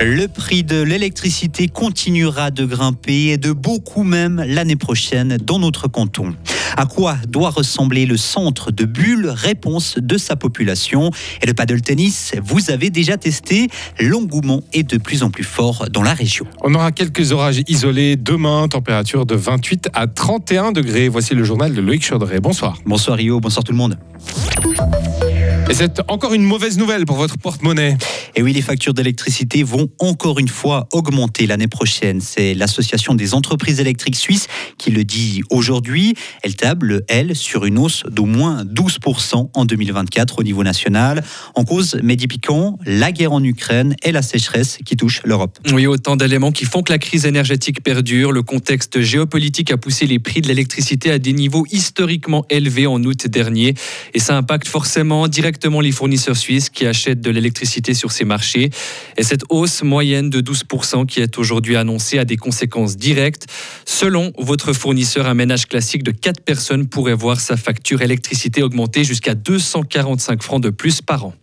Le prix de l'électricité continuera de grimper et de beaucoup même l'année prochaine dans notre canton. À quoi doit ressembler le centre de Bulle? Réponse de sa population. Et le paddle tennis, vous avez déjà testé. L'engouement est de plus en plus fort dans la région. On aura quelques orages isolés demain, température de 28 à 31 degrés. Voici le journal de Loïc Chaudret. Bonsoir. Bonsoir Rio, bonsoir tout le monde. Et c'est encore une mauvaise nouvelle pour votre porte-monnaie. Et oui, les factures d'électricité vont encore une fois augmenter l'année prochaine. C'est l'association des entreprises électriques suisses qui le dit aujourd'hui. Elle table, elle, sur une hausse d'au moins 12% en 2024 au niveau national. En cause, Mehdi la guerre en Ukraine et la sécheresse qui touche l'Europe. Oui, autant d'éléments qui font que la crise énergétique perdure. Le contexte géopolitique a poussé les prix de l'électricité à des niveaux historiquement élevés en août dernier. Et ça impacte forcément directement les fournisseurs suisses qui achètent de l'électricité sur ces marchés. Et cette hausse moyenne de 12% qui est aujourd'hui annoncée a des conséquences directes. Selon votre fournisseur, un ménage classique de 4 personnes pourrait voir sa facture électricité augmenter jusqu'à 245 francs de plus par an.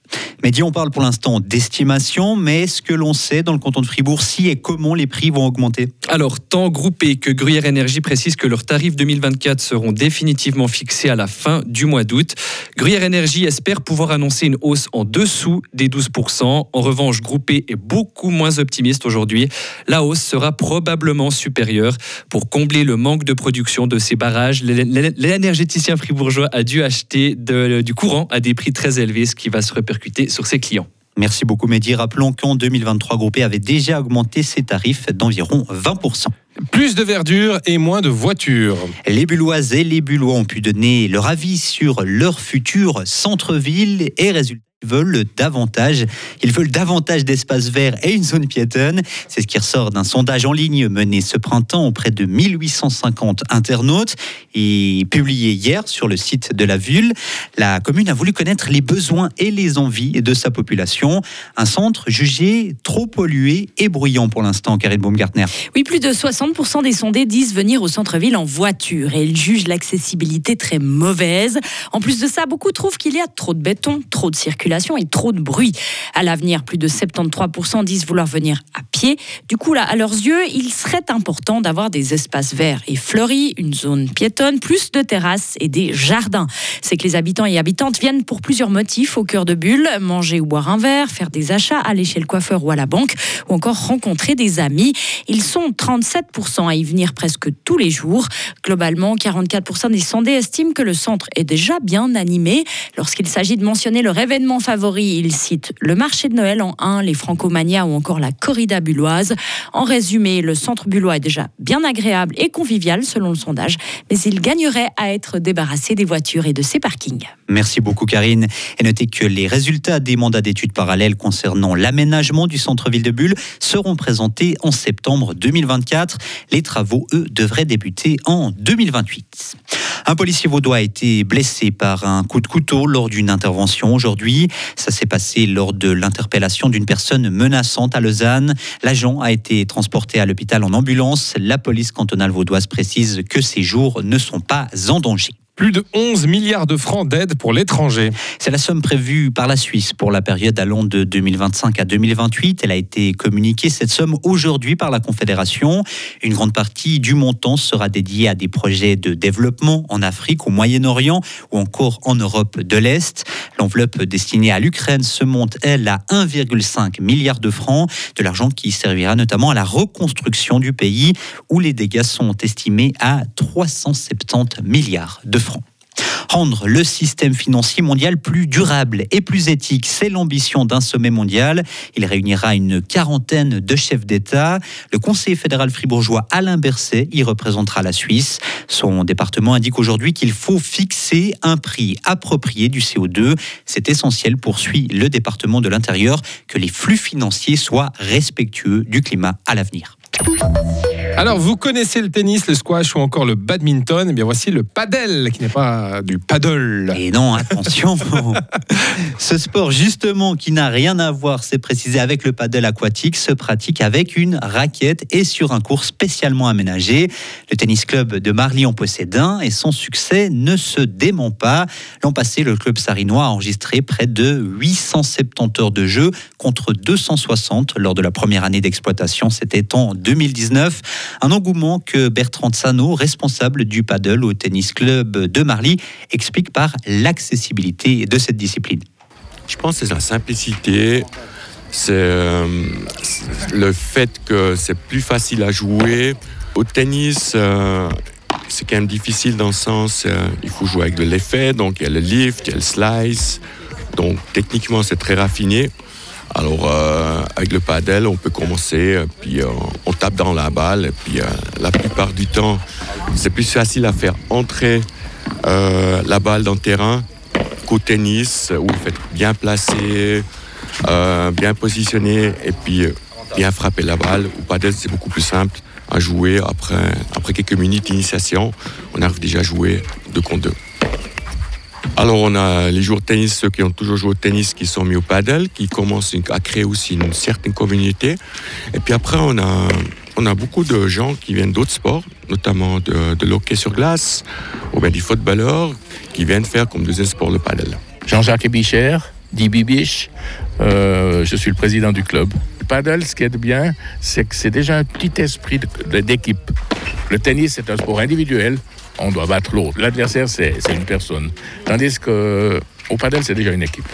Mehdi, on parle pour l'instant d'estimation, mais est-ce que l'on sait dans le canton de Fribourg si et comment les prix vont augmenter? Alors, tant Groupé que Gruyère Énergie précisent que leurs tarifs 2024 seront définitivement fixés à la fin du mois d'août. Gruyère Énergie espère pouvoir annoncer une hausse en dessous des 12%. En revanche, Groupé est beaucoup moins optimiste aujourd'hui. La hausse sera probablement supérieure. Pour combler le manque de production de ces barrages, l'énergéticien fribourgeois a dû acheter du courant à des prix très élevés, ce qui va se répercuter sur ses clients. Merci beaucoup Mehdi. Rappelons qu'en 2023, Groupé avait déjà augmenté ses tarifs d'environ 20%. Plus de verdure et moins de voitures. Les Bulloises et les Bullois ont pu donner leur avis sur leur futur centre-ville et résultat veulent davantage. Ils veulent davantage d'espaces verts et une zone piétonne. C'est ce qui ressort d'un sondage en ligne mené ce printemps auprès de 1850 internautes et publié hier sur le site de la ville. La commune a voulu connaître les besoins et les envies de sa population. Un centre jugé trop pollué et bruyant pour l'instant, Karine Baumgartner. Oui, plus de 60% des sondés disent venir au centre-ville en voiture et ils jugent l'accessibilité très mauvaise. En plus de ça, beaucoup trouvent qu'il y a trop de béton, trop de circulation et trop de bruit. À l'avenir, plus de 73% disent vouloir venir à Du coup, là, à leurs yeux, il serait important d'avoir des espaces verts et fleuris, une zone piétonne, plus de terrasses et des jardins. C'est que les habitants et habitantes viennent pour plusieurs motifs au cœur de Bulle, manger ou boire un verre, faire des achats, aller chez le coiffeur ou à la banque, ou encore rencontrer des amis. Ils sont 37% à y venir presque tous les jours. Globalement, 44% des sondés estiment que le centre est déjà bien animé. Lorsqu'il s'agit de mentionner leur événement favoris, il cite le marché de Noël en 1, les Francomania ou encore la corrida En résumé, le centre bullois est déjà bien agréable et convivial selon le sondage, mais il gagnerait à être débarrassé des voitures et de ses parkings. Merci beaucoup Karine. Et notez que les résultats des mandats d'études parallèles concernant l'aménagement du centre-ville de Bulle seront présentés en septembre 2024. Les travaux, eux, devraient débuter en 2028. Un policier vaudois a été blessé par un coup de couteau lors d'une intervention aujourd'hui. Ça s'est passé lors de l'interpellation d'une personne menaçante à Lausanne. L'agent a été transporté à l'hôpital en ambulance. La police cantonale vaudoise précise que ses jours ne sont pas en danger. Plus de 11 milliards de francs d'aide pour l'étranger. C'est la somme prévue par la Suisse pour la période allant de 2025 à 2028. Elle a été communiquée, cette somme, aujourd'hui par la Confédération. Une grande partie du montant sera dédiée à des projets de développement en Afrique, au Moyen-Orient ou encore en Europe de l'Est. L'enveloppe destinée à l'Ukraine se monte, elle, à 1,5 milliard de francs, de l'argent qui servira notamment à la reconstruction du pays, où les dégâts sont estimés à 370 milliards de francs. Rendre le système financier mondial plus durable et plus éthique, c'est l'ambition d'un sommet mondial. Il réunira une quarantaine de chefs d'État. Le conseiller fédéral fribourgeois Alain Berset y représentera la Suisse. Son département indique aujourd'hui qu'il faut fixer un prix approprié du CO2. C'est essentiel, poursuit le département de l'Intérieur, que les flux financiers soient respectueux du climat à l'avenir. Alors, vous connaissez le tennis, le squash ou encore le badminton. Eh bien, voici le padel, qui n'est pas du paddle. Et non, attention. Ce sport, justement, qui n'a rien à voir, c'est précisé avec le paddle aquatique, se pratique avec une raquette et sur un cours spécialement aménagé. Le tennis club de Marly en possède un et son succès ne se dément pas. L'an passé, le club sarinois a enregistré près de 870 heures de jeu contre 260 lors de la première année d'exploitation. C'était en 2019. Un engouement que Bertrand Sano, responsable du paddle au tennis club de Marly, explique par l'accessibilité de cette discipline. Je pense que c'est la simplicité, c'est euh, le fait que c'est plus facile à jouer. Au tennis, euh, c'est quand même difficile dans le sens, euh, il faut jouer avec de l'effet, donc il y a le lift, il y a le slice, donc techniquement c'est très raffiné. Alors avec le paddle, on peut commencer, puis on tape dans la balle, puis la plupart du temps, c'est plus facile à faire entrer la balle dans le terrain qu'au tennis, où il faut bien placé, bien positionné, et puis bien frapper la balle. Au paddle, c'est beaucoup plus simple à jouer. Après, après quelques minutes d'initiation, on arrive déjà à jouer deux contre deux. Alors on a les joueurs de tennis, ceux qui ont toujours joué au tennis, qui sont mis au paddle, qui commencent à créer aussi une certaine communauté. Et puis après, on a, on a beaucoup de gens qui viennent d'autres sports, notamment de, de l'hockey sur glace, ou bien des footballeurs, qui viennent faire comme deuxième sport le paddle. Jean-Jacques Bicher, dit Bibiche, euh, je suis le président du club. Le paddle, ce qui est bien, c'est que c'est déjà un petit esprit d'équipe. Le tennis, c'est un sport individuel. On doit battre l'autre. L'adversaire, c'est une personne. Tandis que au paddle, c'est déjà une équipe.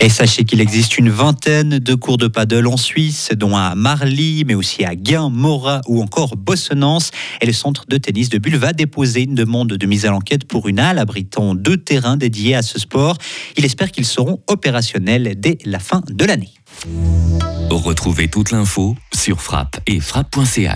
Et sachez qu'il existe une vingtaine de cours de paddle en Suisse, dont à Marly, mais aussi à Guin, Morat ou encore Bossonance. Et le centre de tennis de Bulle va déposer une demande de mise à l'enquête pour une halle abritant deux terrains dédiés à ce sport. Il espère qu'ils seront opérationnels dès la fin de l'année. Retrouvez toute l'info sur frappe et frappe.ch.